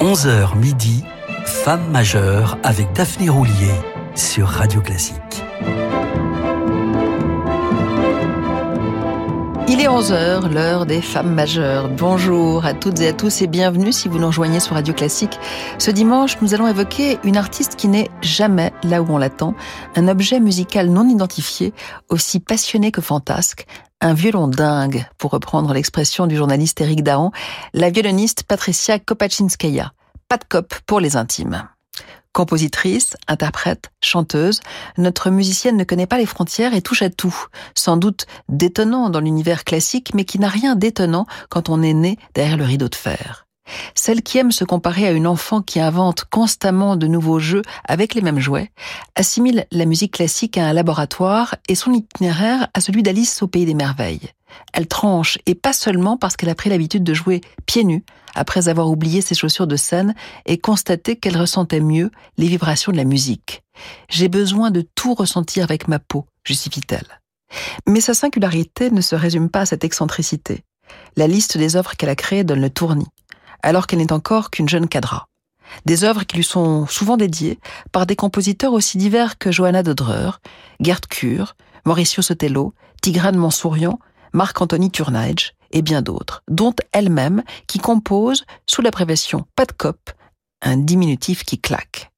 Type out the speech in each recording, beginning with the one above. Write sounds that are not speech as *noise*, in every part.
11h midi, Femme majeure avec Daphné Roulier sur Radio Classique. Il est 11h, l'heure des femmes majeures. Bonjour à toutes et à tous et bienvenue si vous nous rejoignez sur Radio Classique. Ce dimanche, nous allons évoquer une artiste qui n'est jamais là où on l'attend, un objet musical non identifié, aussi passionné que fantasque, un violon dingue, pour reprendre l'expression du journaliste Eric Dahan, la violoniste Patricia Kopachinskaya. Pas de cop pour les intimes. Compositrice, interprète, chanteuse, notre musicienne ne connaît pas les frontières et touche à tout. Sans doute détonnant dans l'univers classique, mais qui n'a rien d'étonnant quand on est né derrière le rideau de fer. Celle qui aime se comparer à une enfant qui invente constamment de nouveaux jeux avec les mêmes jouets, assimile la musique classique à un laboratoire et son itinéraire à celui d'Alice au pays des merveilles. Elle tranche, et pas seulement parce qu'elle a pris l'habitude de jouer pieds nus, après avoir oublié ses chaussures de scène et constaté qu'elle ressentait mieux les vibrations de la musique. J'ai besoin de tout ressentir avec ma peau, justifie-t-elle. Mais sa singularité ne se résume pas à cette excentricité. La liste des œuvres qu'elle a créées donne le tournis, alors qu'elle n'est encore qu'une jeune cadra. Des œuvres qui lui sont souvent dédiées par des compositeurs aussi divers que Johanna Dodrer, Gerd Kur, Mauricio Sotelo, Tigrane Mansourian, Marc-Anthony Turnage et bien d'autres, dont elle-même qui compose sous l'abréviation pas de cop, un diminutif qui claque.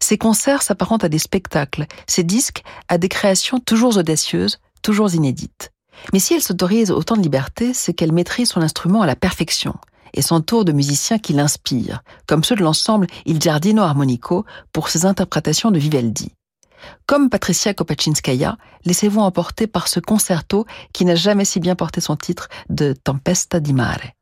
Ses concerts s'apparentent à des spectacles, ses disques à des créations toujours audacieuses, toujours inédites. Mais si elle s'autorise autant de liberté, c'est qu'elle maîtrise son instrument à la perfection et s'entoure de musiciens qui l'inspirent, comme ceux de l'ensemble Il Giardino Armonico pour ses interprétations de Vivaldi. Comme Patricia Kopachinskaya, laissez-vous emporter par ce concerto qui n'a jamais si bien porté son titre de Tempesta di mare.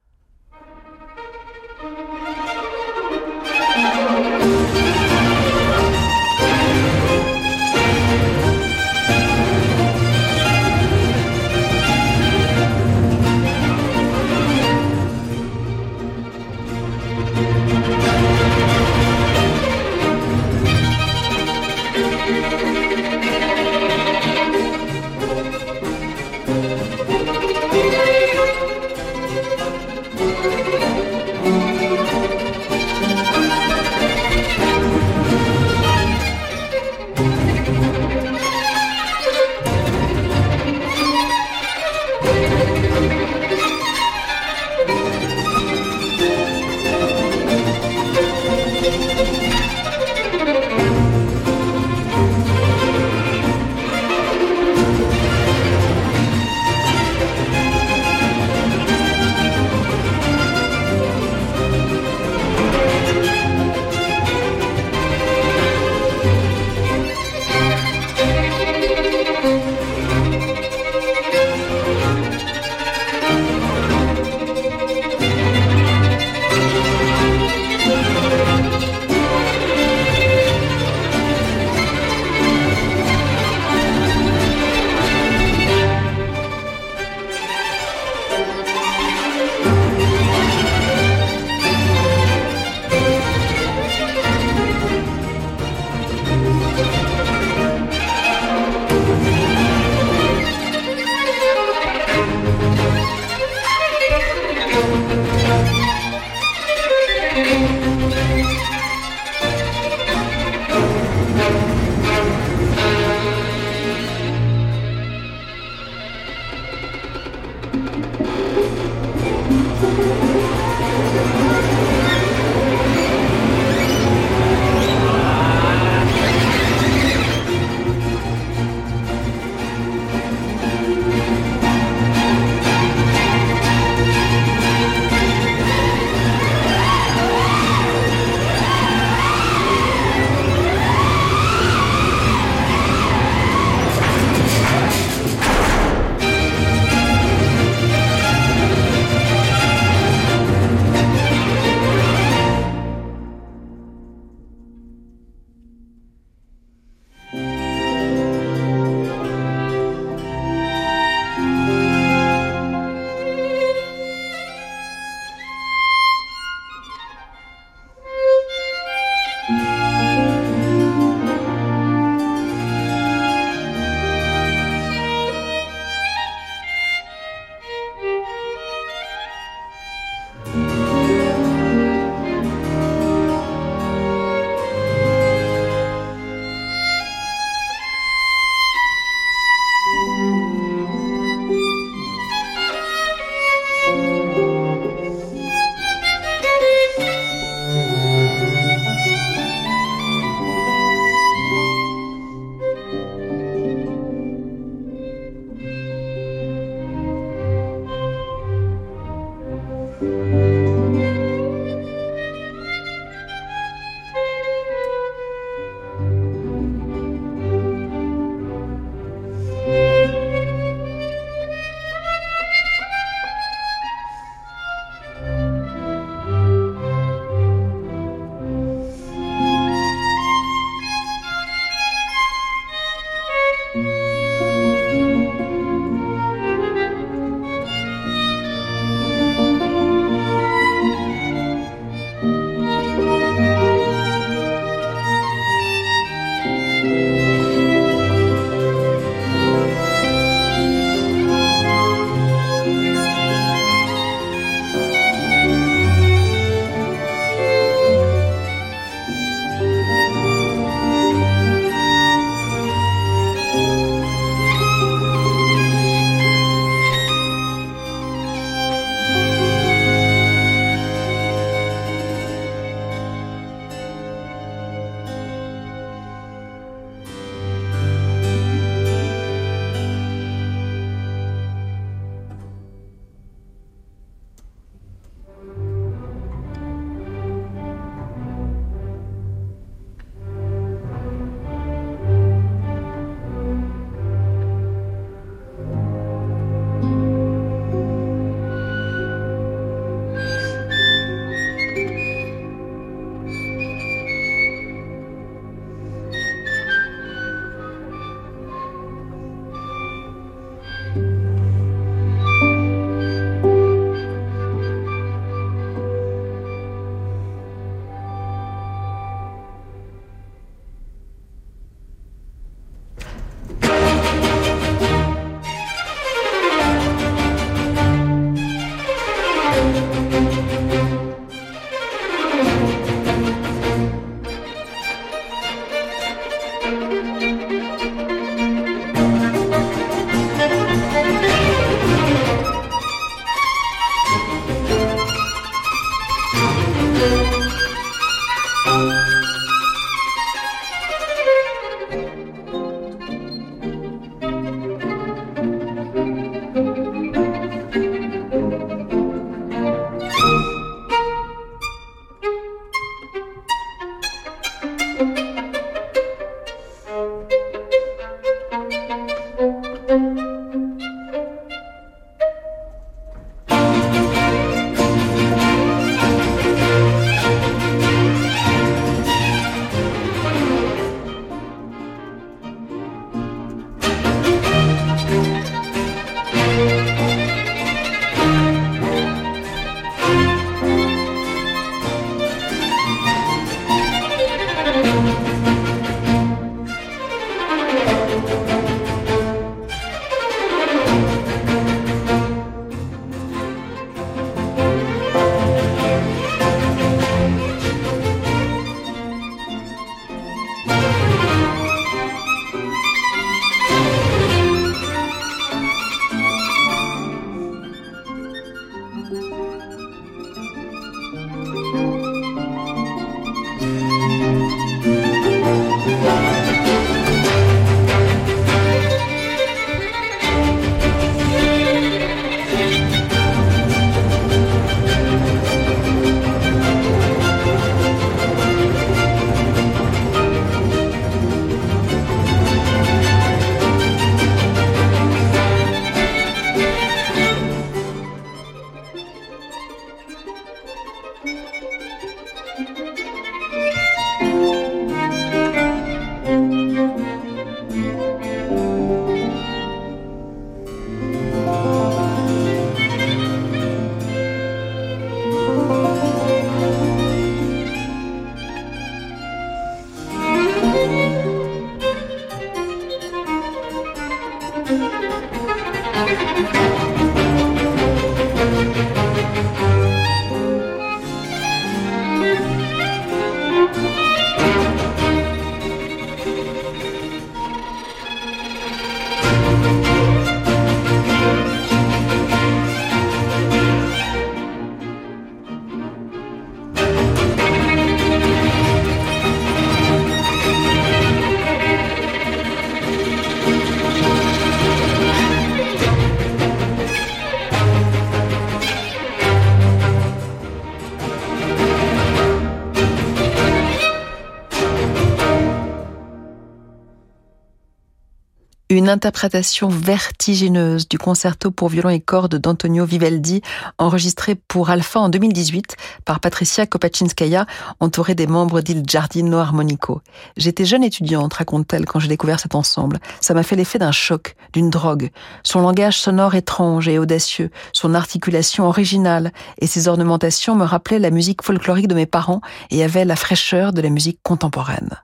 Interprétation vertigineuse du concerto pour violon et cordes d'Antonio Vivaldi, enregistré pour Alpha en 2018 par Patricia Kopaczynskaya, entourée des membres d'Il Giardino Armonico. J'étais jeune étudiante, raconte-t-elle, quand j'ai découvert cet ensemble. Ça m'a fait l'effet d'un choc, d'une drogue. Son langage sonore étrange et audacieux, son articulation originale et ses ornementations me rappelaient la musique folklorique de mes parents et avaient la fraîcheur de la musique contemporaine.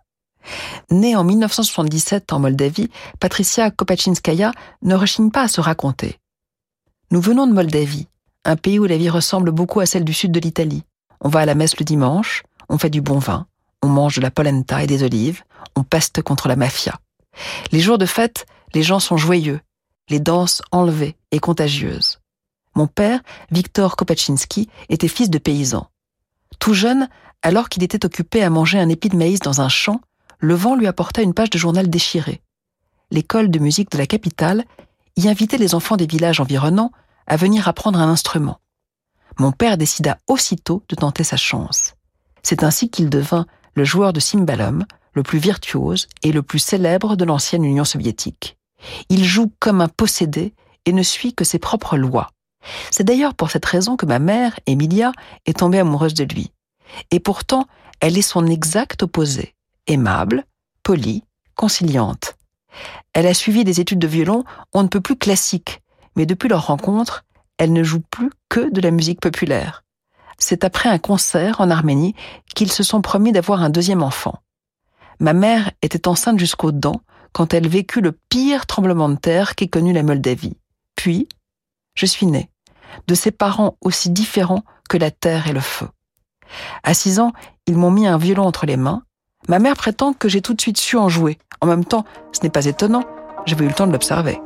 Née en 1977 en Moldavie, Patricia Kopaczynskaya ne rechigne pas à se raconter. Nous venons de Moldavie, un pays où la vie ressemble beaucoup à celle du sud de l'Italie. On va à la messe le dimanche, on fait du bon vin, on mange de la polenta et des olives, on peste contre la mafia. Les jours de fête, les gens sont joyeux, les danses enlevées et contagieuses. Mon père, Victor Kopaczynski, était fils de paysan. Tout jeune, alors qu'il était occupé à manger un épi de maïs dans un champ, le vent lui apporta une page de journal déchirée. L'école de musique de la capitale y invitait les enfants des villages environnants à venir apprendre un instrument. Mon père décida aussitôt de tenter sa chance. C'est ainsi qu'il devint le joueur de cymbalum, le plus virtuose et le plus célèbre de l'ancienne Union soviétique. Il joue comme un possédé et ne suit que ses propres lois. C'est d'ailleurs pour cette raison que ma mère, Emilia, est tombée amoureuse de lui. Et pourtant, elle est son exact opposé aimable, polie, conciliante. Elle a suivi des études de violon, on ne peut plus classiques, mais depuis leur rencontre, elle ne joue plus que de la musique populaire. C'est après un concert en Arménie qu'ils se sont promis d'avoir un deuxième enfant. Ma mère était enceinte jusqu'aux dents quand elle vécut le pire tremblement de terre qu'ait connu la Moldavie. Puis, je suis née, de ses parents aussi différents que la terre et le feu. À six ans, ils m'ont mis un violon entre les mains, Ma mère prétend que j'ai tout de suite su en jouer. En même temps, ce n'est pas étonnant, j'avais eu le temps de l'observer.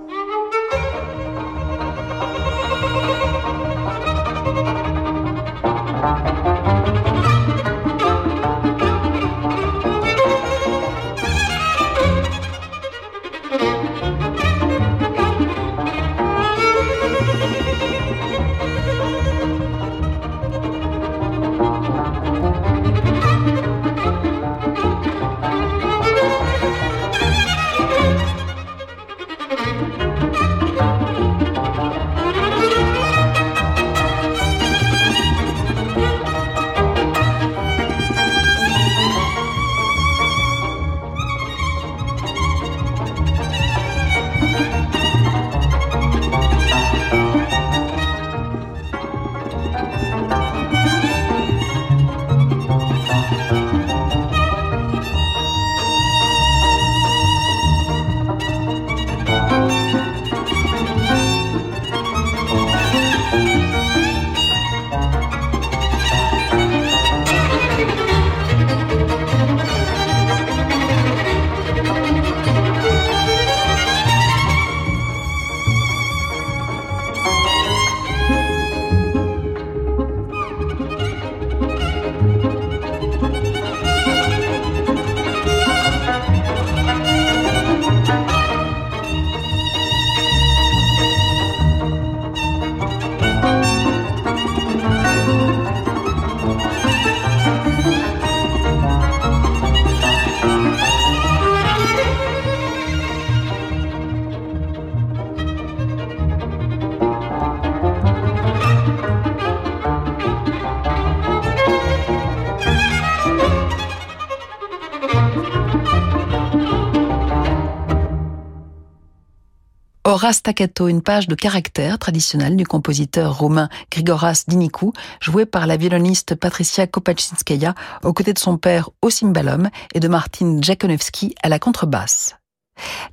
Staccato, une page de caractère traditionnelle du compositeur roumain Grigoras Dinicu, joué par la violoniste Patricia Kopaczynskaya aux côtés de son père au cymbalum et de Martin Jakonowski à la contrebasse.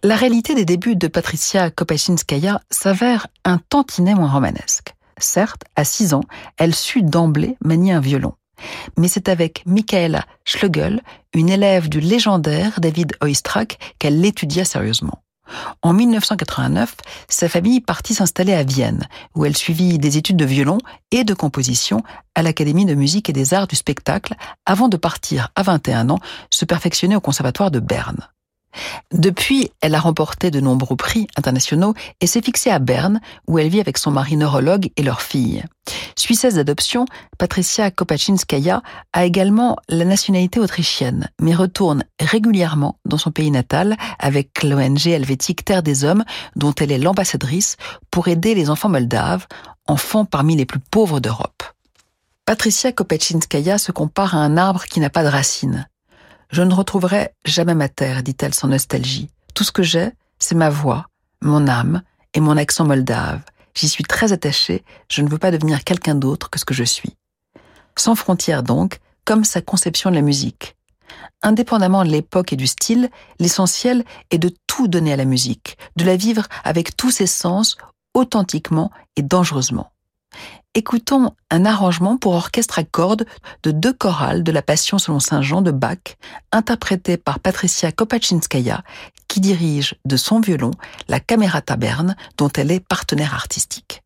La réalité des débuts de Patricia Kopaczynskaya s'avère un tantinet moins romanesque. Certes, à 6 ans, elle sut d'emblée manier un violon. Mais c'est avec Michaela Schlegel, une élève du légendaire David Oistrakh, qu'elle l'étudia sérieusement. En 1989, sa famille partit s'installer à Vienne, où elle suivit des études de violon et de composition à l'Académie de musique et des arts du spectacle, avant de partir à 21 ans se perfectionner au Conservatoire de Berne. Depuis, elle a remporté de nombreux prix internationaux et s'est fixée à Berne, où elle vit avec son mari neurologue et leur fille. Suissesse d'adoption, Patricia Kopaczynskaya a également la nationalité autrichienne, mais retourne régulièrement dans son pays natal avec l'ONG helvétique Terre des Hommes, dont elle est l'ambassadrice, pour aider les enfants moldaves, enfants parmi les plus pauvres d'Europe. Patricia Kopaczynskaya se compare à un arbre qui n'a pas de racines. Je ne retrouverai jamais ma terre, dit-elle sans nostalgie. Tout ce que j'ai, c'est ma voix, mon âme et mon accent moldave. J'y suis très attachée, je ne veux pas devenir quelqu'un d'autre que ce que je suis. Sans frontières donc, comme sa conception de la musique. Indépendamment de l'époque et du style, l'essentiel est de tout donner à la musique, de la vivre avec tous ses sens, authentiquement et dangereusement écoutons un arrangement pour orchestre à cordes de deux chorales de la Passion selon Saint Jean de Bach, interprété par Patricia Kopaczynskaya, qui dirige de son violon la Camerata Berne, dont elle est partenaire artistique.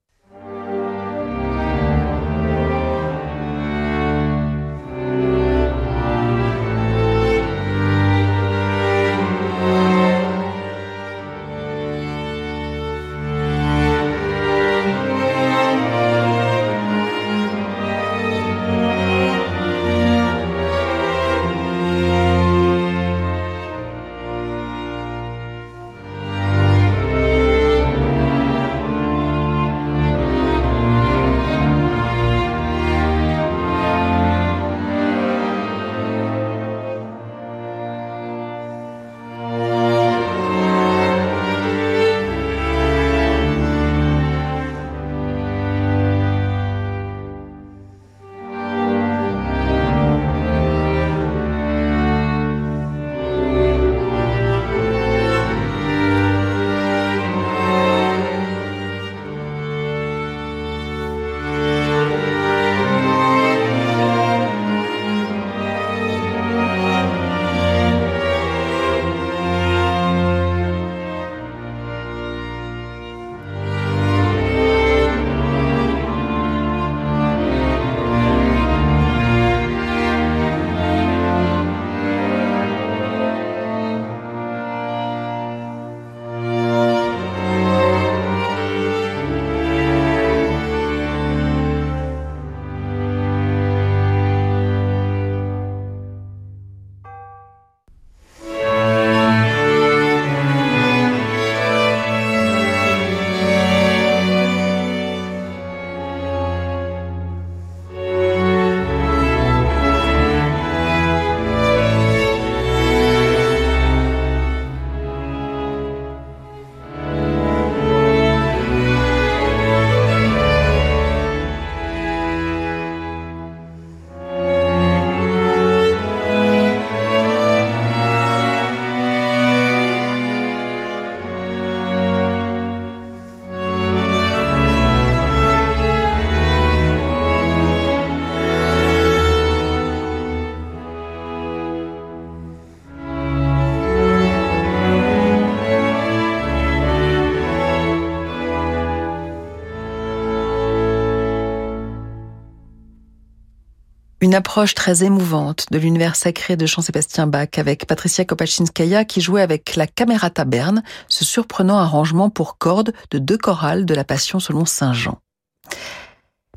Une approche très émouvante de l'univers sacré de Jean-Sébastien Bach avec Patricia Kopaczynskaya qui jouait avec la Camerata Berne, ce surprenant arrangement pour cordes de deux chorales de la Passion selon Saint Jean.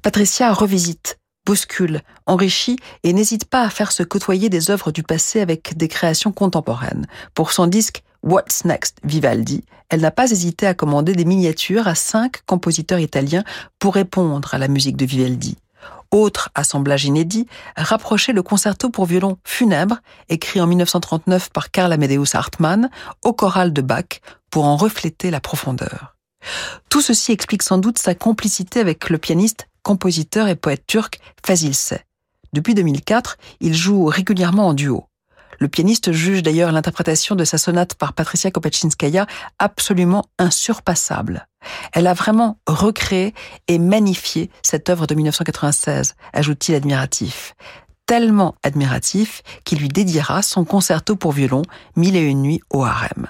Patricia revisite, bouscule, enrichit et n'hésite pas à faire se côtoyer des œuvres du passé avec des créations contemporaines. Pour son disque What's Next Vivaldi, elle n'a pas hésité à commander des miniatures à cinq compositeurs italiens pour répondre à la musique de Vivaldi. Autre assemblage inédit, rapprocher le concerto pour violon funèbre, écrit en 1939 par Karl Amadeus Hartmann, au choral de Bach, pour en refléter la profondeur. Tout ceci explique sans doute sa complicité avec le pianiste, compositeur et poète turc Fazil Say. Depuis 2004, il joue régulièrement en duo. Le pianiste juge d'ailleurs l'interprétation de sa sonate par Patricia Kopachinskaya absolument insurpassable. Elle a vraiment recréé et magnifié cette œuvre de 1996, ajoute-t-il admiratif. Tellement admiratif qu'il lui dédiera son concerto pour violon Mille et une nuits au harem.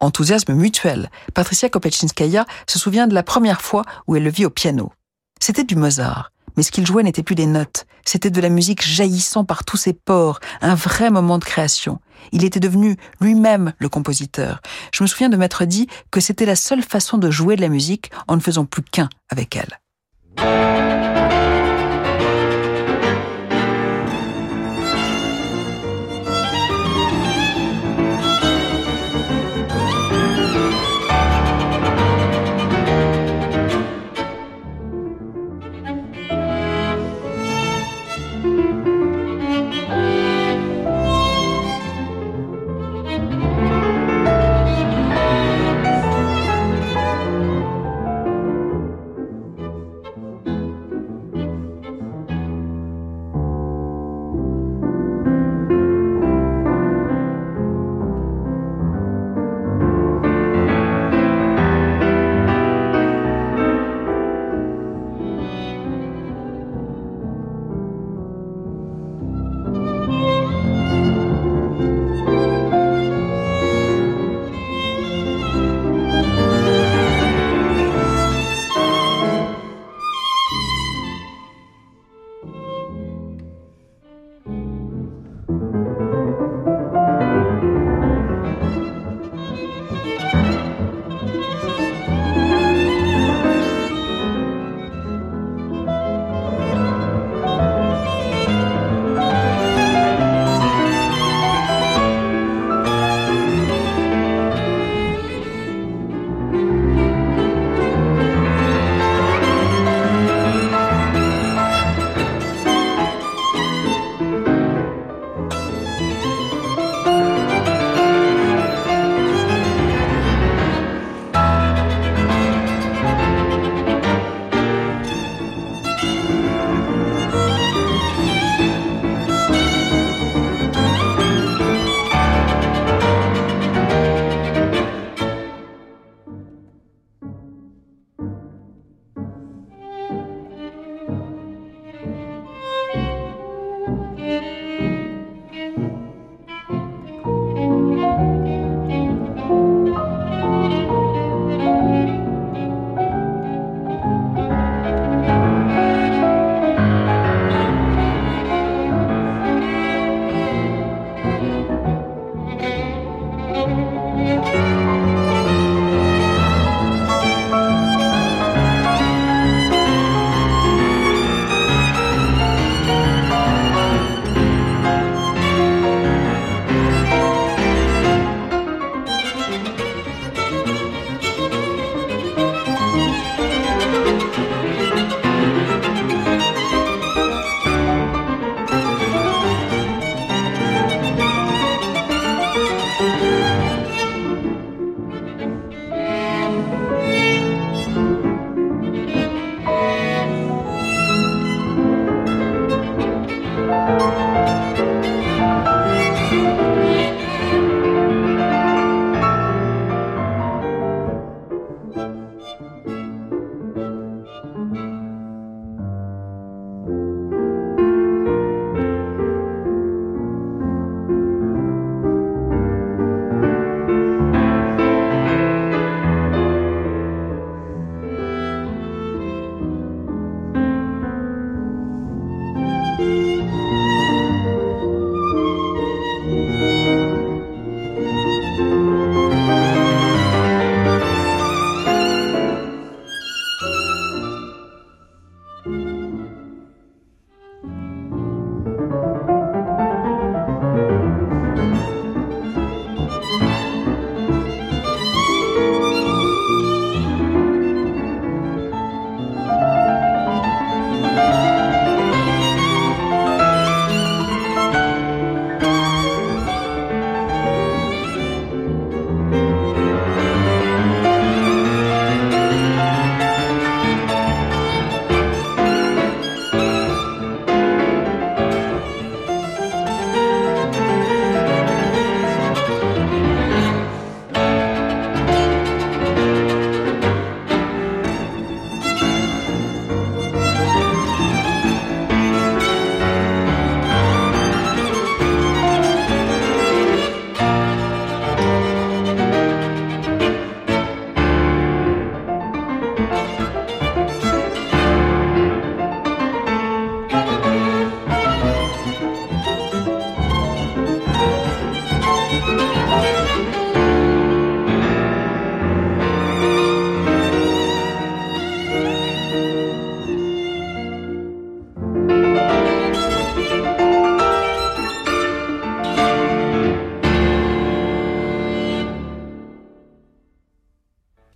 Enthousiasme mutuel, Patricia Kopachinskaya se souvient de la première fois où elle le vit au piano. C'était du Mozart, mais ce qu'il jouait n'était plus des notes, c'était de la musique jaillissant par tous ses pores, un vrai moment de création. Il était devenu lui-même le compositeur. Je me souviens de m'être dit que c'était la seule façon de jouer de la musique en ne faisant plus qu'un avec elle.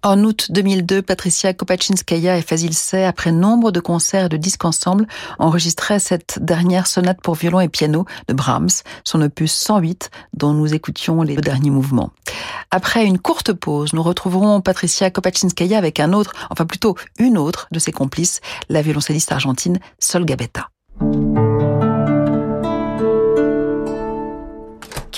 En août 2002, Patricia Kopachinskaya et Fazil Say, après nombre de concerts et de disques ensemble, enregistraient cette dernière sonate pour violon et piano de Brahms, son opus 108, dont nous écoutions les deux derniers mouvements. Après une courte pause, nous retrouverons Patricia Kopachinskaya avec un autre, enfin plutôt une autre de ses complices, la violoncelliste argentine Sol Gabetta.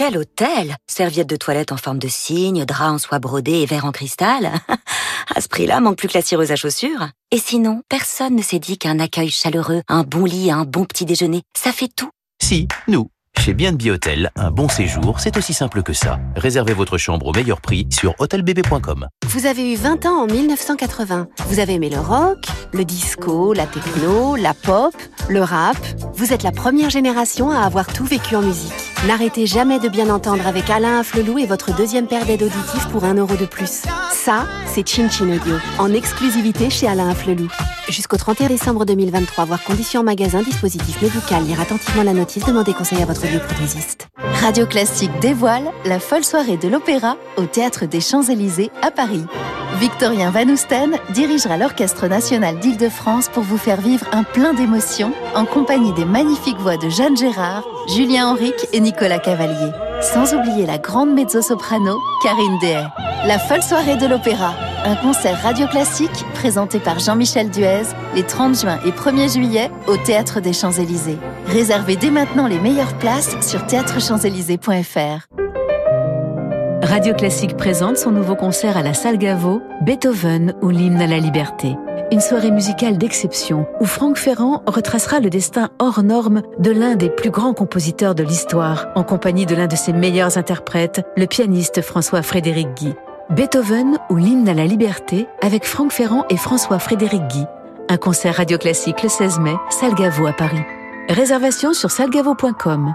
Quel hôtel Serviettes de toilette en forme de cygne, draps en soie brodée et verre en cristal *laughs* À ce prix-là, manque plus que la cireuse à chaussures. Et sinon, personne ne s'est dit qu'un accueil chaleureux, un bon lit, un bon petit déjeuner, ça fait tout. Si, nous. Chez B&B Hôtel, un bon séjour, c'est aussi simple que ça. Réservez votre chambre au meilleur prix sur hôtelbb.com. Vous avez eu 20 ans en 1980. Vous avez aimé le rock, le disco, la techno, la pop, le rap. Vous êtes la première génération à avoir tout vécu en musique. N'arrêtez jamais de bien entendre avec Alain Afflelou et votre deuxième paire d'aides auditives pour un euro de plus. Ça, c'est Chin Chin Audio, en exclusivité chez Alain Afflelou. Jusqu'au 31 décembre 2023, voir conditions en magasin, dispositif médical, lire attentivement la notice, demandez conseil à votre Radio Classique dévoile la folle soirée de l'opéra au Théâtre des Champs-Élysées à Paris. Victorien Van Oesten dirigera l'Orchestre national d'Île-de-France pour vous faire vivre un plein d'émotions en compagnie des magnifiques voix de Jeanne Gérard, Julien Henrique et Nicolas Cavalier. Sans oublier la grande mezzo-soprano Karine Dehay. La folle soirée de l'opéra, un concert radio classique présenté par Jean-Michel Duez les 30 juin et 1er juillet au Théâtre des Champs-Élysées. Réservez dès maintenant les meilleures places sur théâtrechamps-élysées.fr. Radio Classique présente son nouveau concert à la Salle Gaveau, Beethoven ou l'hymne à la liberté. Une soirée musicale d'exception où Franck Ferrand retracera le destin hors norme de l'un des plus grands compositeurs de l'histoire, en compagnie de l'un de ses meilleurs interprètes, le pianiste François-Frédéric Guy. Beethoven ou l'hymne à la liberté avec Franck Ferrand et François-Frédéric Guy. Un concert radio classique le 16 mai, Salle Gaveau à Paris. Réservation sur salgavo.com.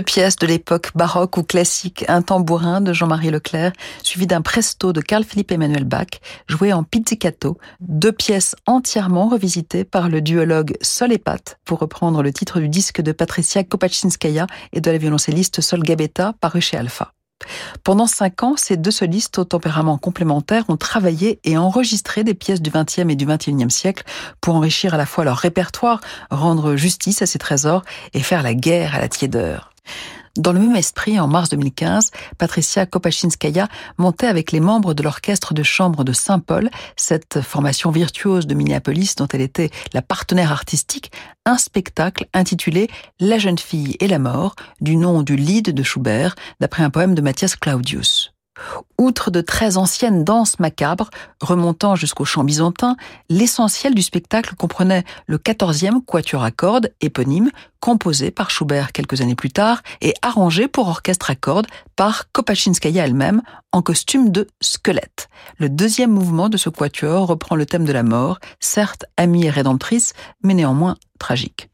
Deux pièces de l'époque baroque ou classique, un tambourin de Jean-Marie Leclerc, suivi d'un presto de Carl-Philippe Emmanuel Bach, joué en pizzicato, deux pièces entièrement revisitées par le duologue Sol et Pat, pour reprendre le titre du disque de Patricia Kopachinskaya et de la violoncelliste Sol Gabetta, paru chez Alpha. Pendant cinq ans, ces deux solistes au tempérament complémentaire ont travaillé et enregistré des pièces du XXe et du XXIe siècle pour enrichir à la fois leur répertoire, rendre justice à ces trésors et faire la guerre à la tiédeur. Dans le même esprit, en mars 2015, Patricia Kopachinskaya montait avec les membres de l'orchestre de chambre de Saint-Paul, cette formation virtuose de Minneapolis dont elle était la partenaire artistique, un spectacle intitulé La jeune fille et la mort, du nom du Lied de Schubert, d'après un poème de Matthias Claudius. Outre de très anciennes danses macabres, remontant jusqu'au chant byzantin, l'essentiel du spectacle comprenait le 14e quatuor à cordes éponyme, composé par Schubert quelques années plus tard et arrangé pour orchestre à cordes par Kopachinskaya elle-même en costume de squelette. Le deuxième mouvement de ce quatuor reprend le thème de la mort, certes amie et rédemptrice, mais néanmoins tragique.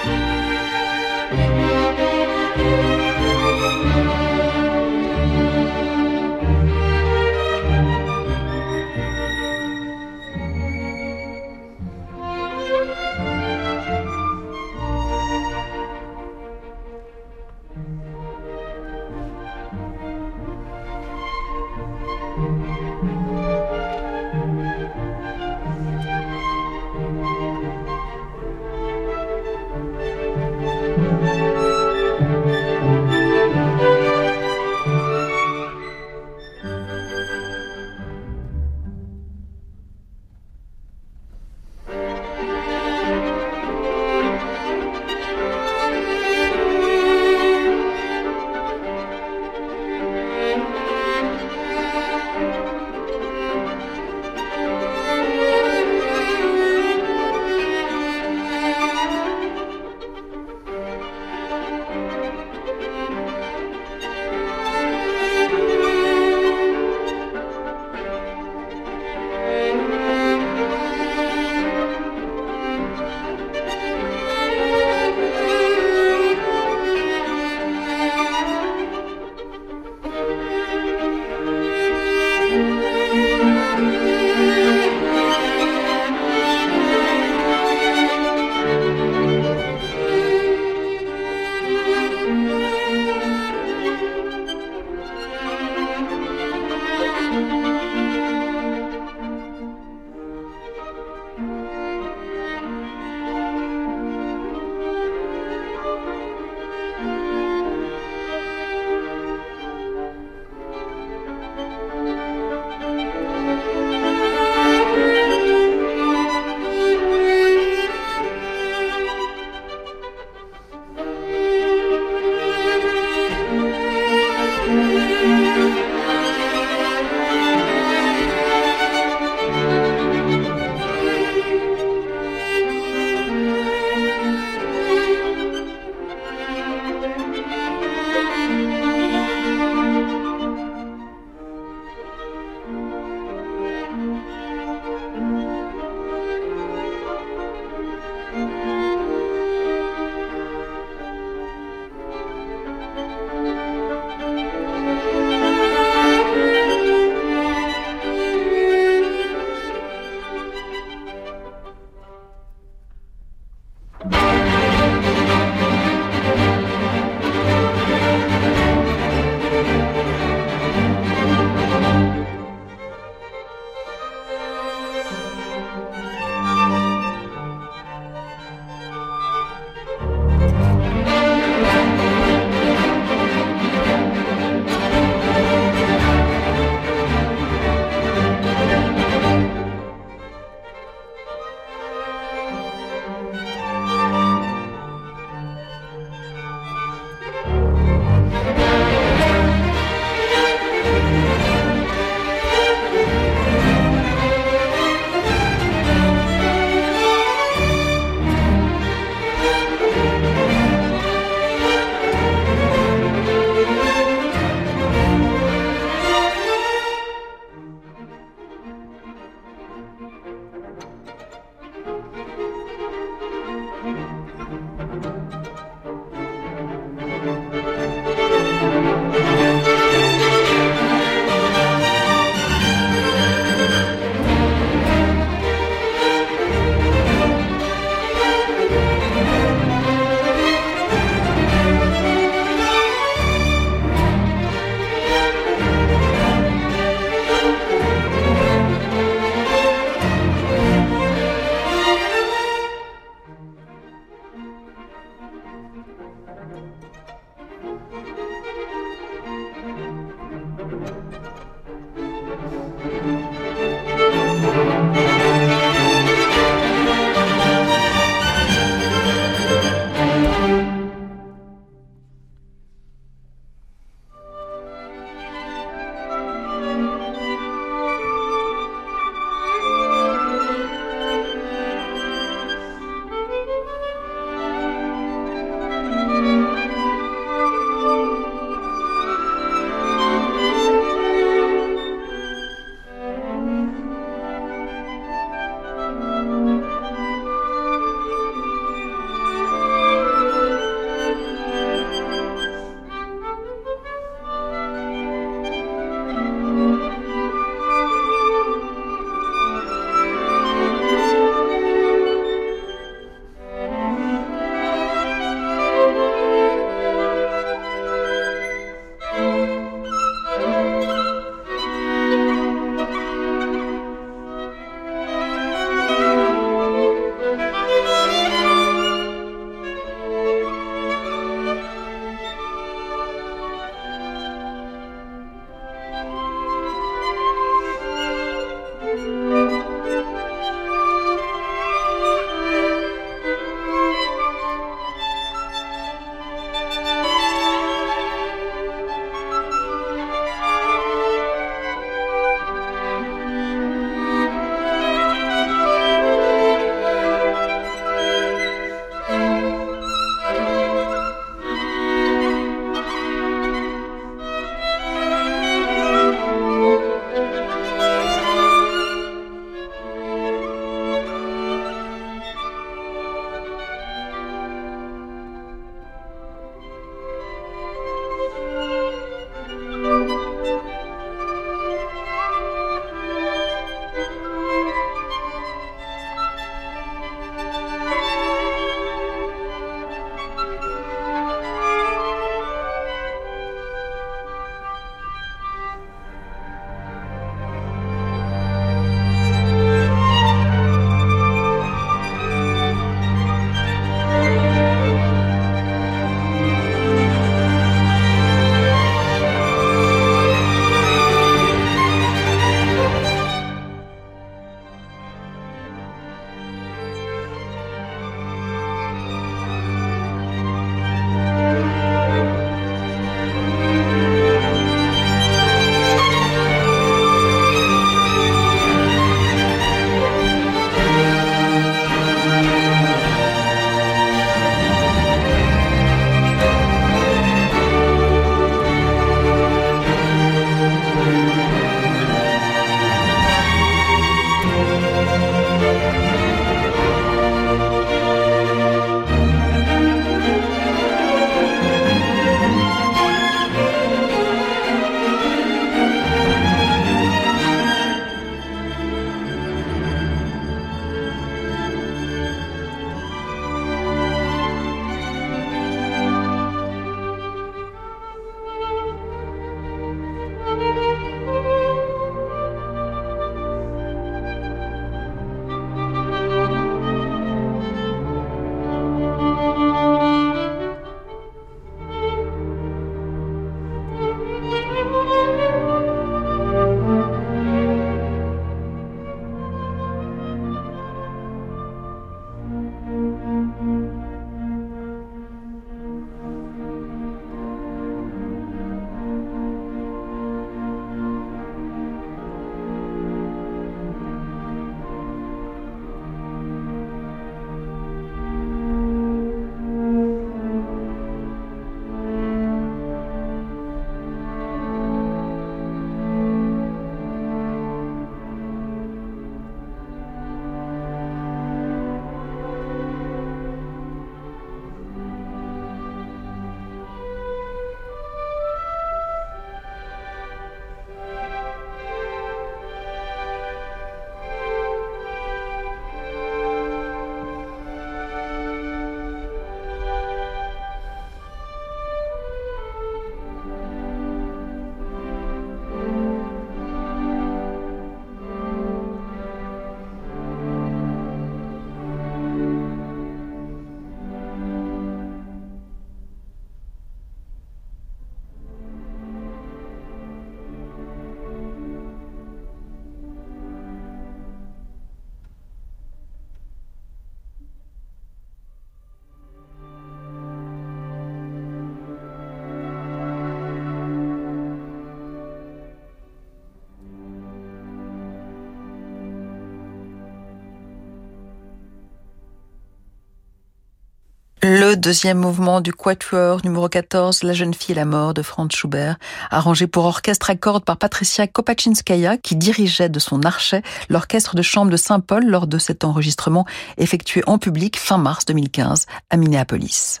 Le deuxième mouvement du quatuor numéro 14, La jeune fille et la mort de Franz Schubert, arrangé pour orchestre à cordes par Patricia Kopachinskaya, qui dirigeait de son archet l'orchestre de chambre de Saint-Paul lors de cet enregistrement effectué en public fin mars 2015 à Minneapolis.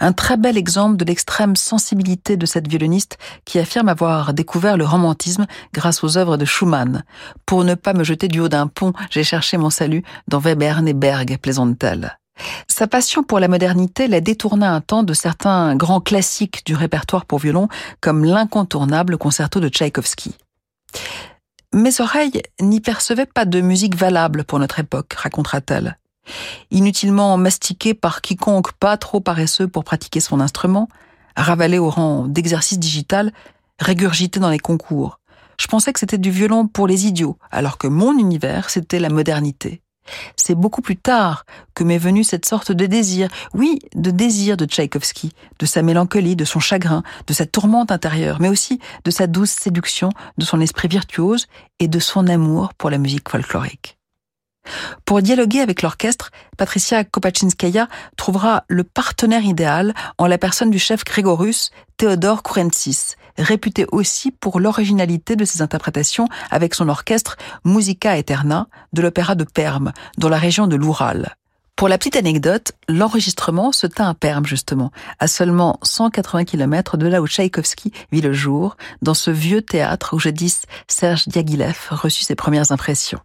Un très bel exemple de l'extrême sensibilité de cette violoniste qui affirme avoir découvert le romantisme grâce aux œuvres de Schumann. Pour ne pas me jeter du haut d'un pont, j'ai cherché mon salut dans Webern et Berg, plaisante-t-elle. Sa passion pour la modernité la détourna un temps de certains grands classiques du répertoire pour violon, comme l'incontournable concerto de Tchaïkovski. Mes oreilles n'y percevaient pas de musique valable pour notre époque, racontera-t-elle. Inutilement mastiqué par quiconque pas trop paresseux pour pratiquer son instrument, ravalé au rang d'exercice digital, régurgité dans les concours. Je pensais que c'était du violon pour les idiots, alors que mon univers, c'était la modernité. C'est beaucoup plus tard que m'est venue cette sorte de désir, oui, de désir de Tchaïkovski, de sa mélancolie, de son chagrin, de sa tourmente intérieure, mais aussi de sa douce séduction, de son esprit virtuose et de son amour pour la musique folklorique. Pour dialoguer avec l'orchestre, Patricia Kopachinskaya trouvera le partenaire idéal en la personne du chef grégorus Théodore Kourentsis, réputé aussi pour l'originalité de ses interprétations avec son orchestre Musica Eterna de l'opéra de Perm, dans la région de l'Oural. Pour la petite anecdote, l'enregistrement se tint à Perm, justement, à seulement 180 km de là où Tchaïkovski vit le jour, dans ce vieux théâtre où jadis Serge Diaghilev reçut ses premières impressions.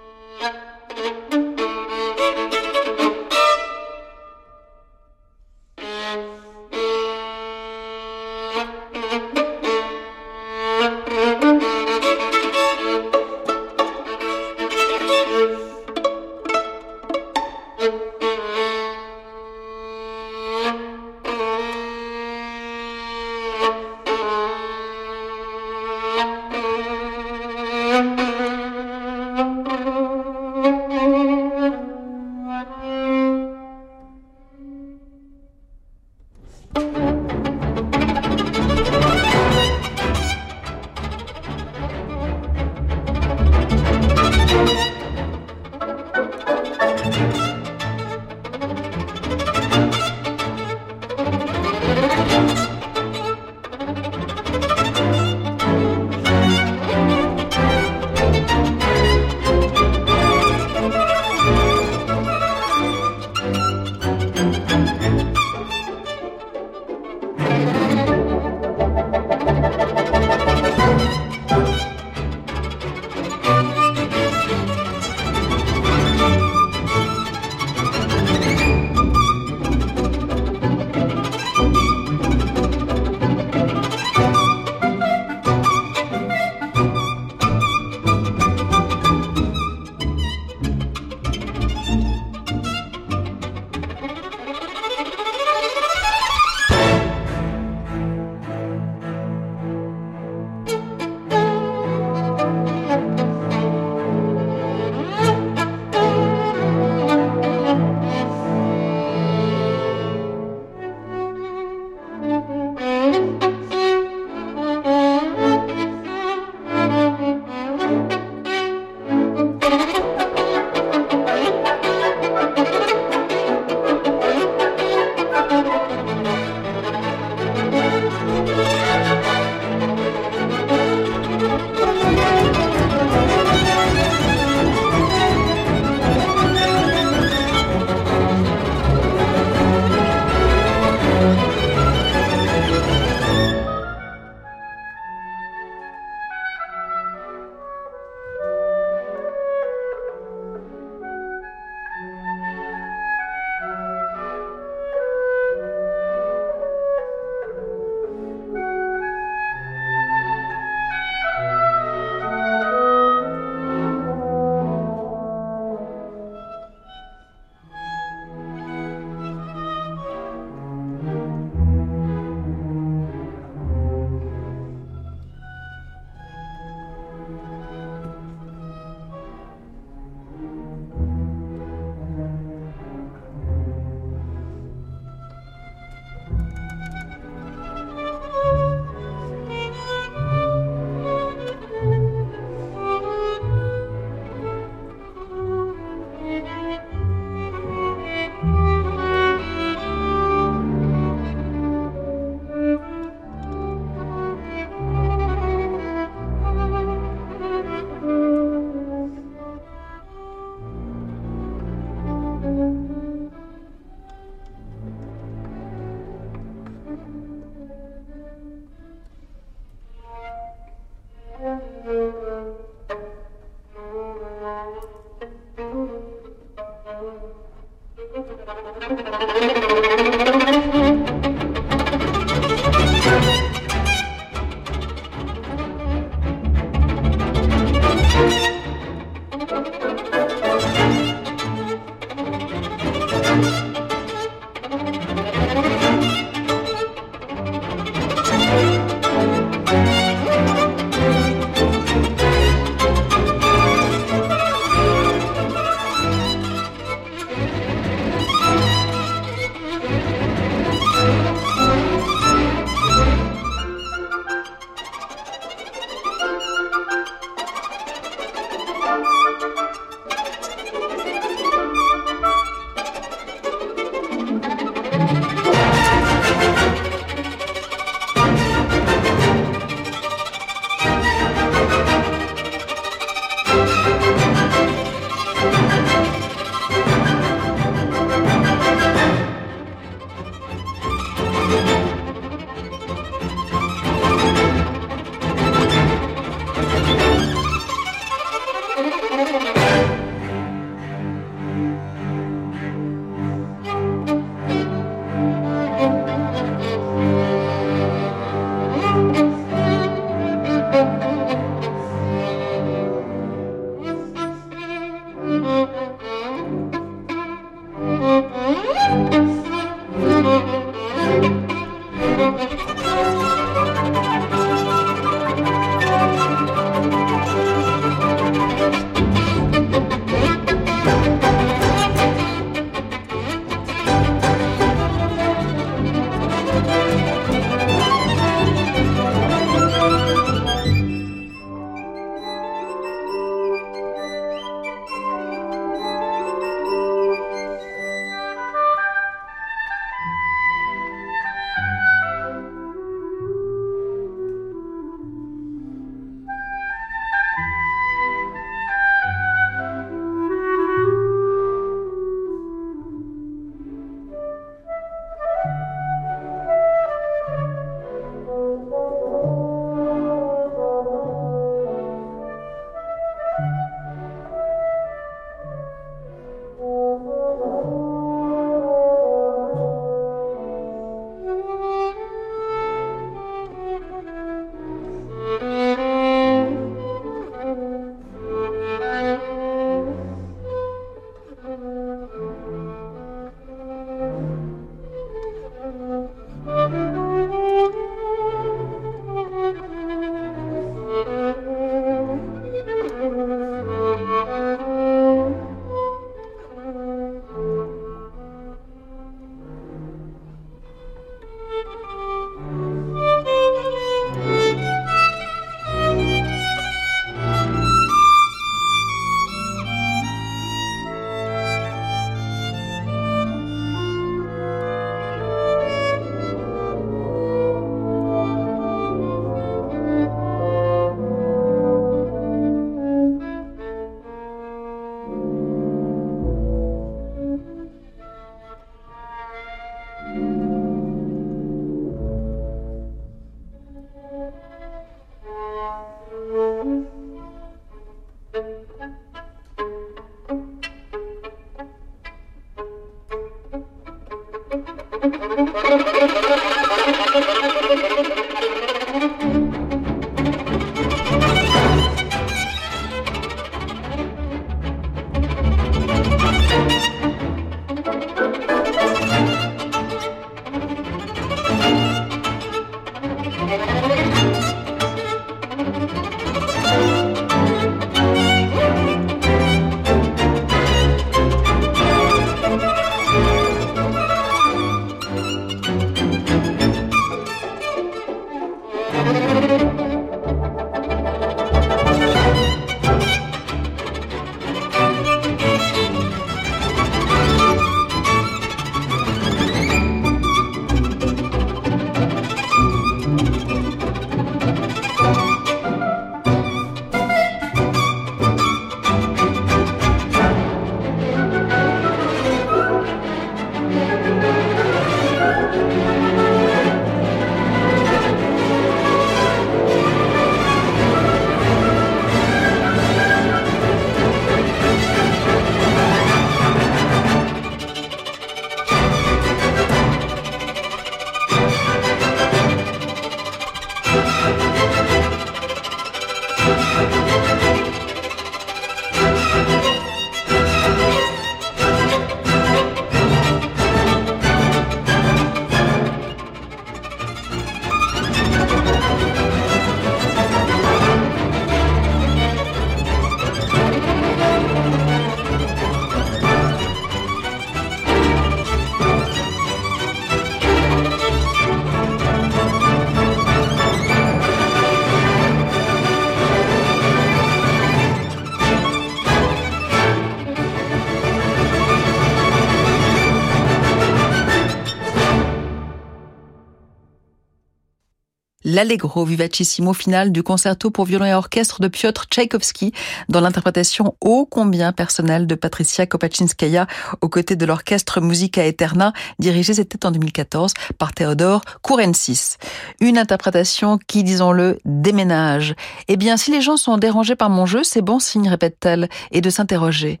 L'allegro vivacissimo final du concerto pour violon et orchestre de Piotr Tchaïkovski dans l'interprétation ô combien personnelle de Patricia Kopachinskaya aux côtés de l'orchestre Musica Eterna dirigé c'était en 2014 par Théodore Kourensis. Une interprétation qui, disons-le, déménage. Eh bien, si les gens sont dérangés par mon jeu, c'est bon signe, répète-t-elle, et de s'interroger.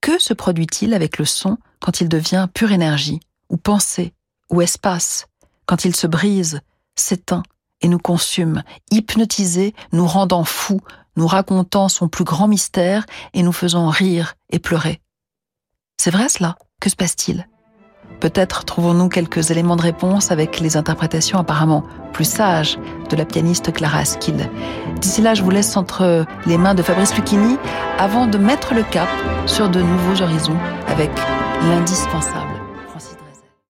Que se produit-il avec le son quand il devient pure énergie, ou pensée, ou espace, quand il se brise, s'éteint, et nous consume, hypnotisé, nous rendant fous, nous racontant son plus grand mystère et nous faisant rire et pleurer. C'est vrai cela? Que se passe-t-il? Peut-être trouvons-nous quelques éléments de réponse avec les interprétations apparemment plus sages de la pianiste Clara Askill. D'ici là, je vous laisse entre les mains de Fabrice Lucchini avant de mettre le cap sur de nouveaux horizons avec l'indispensable.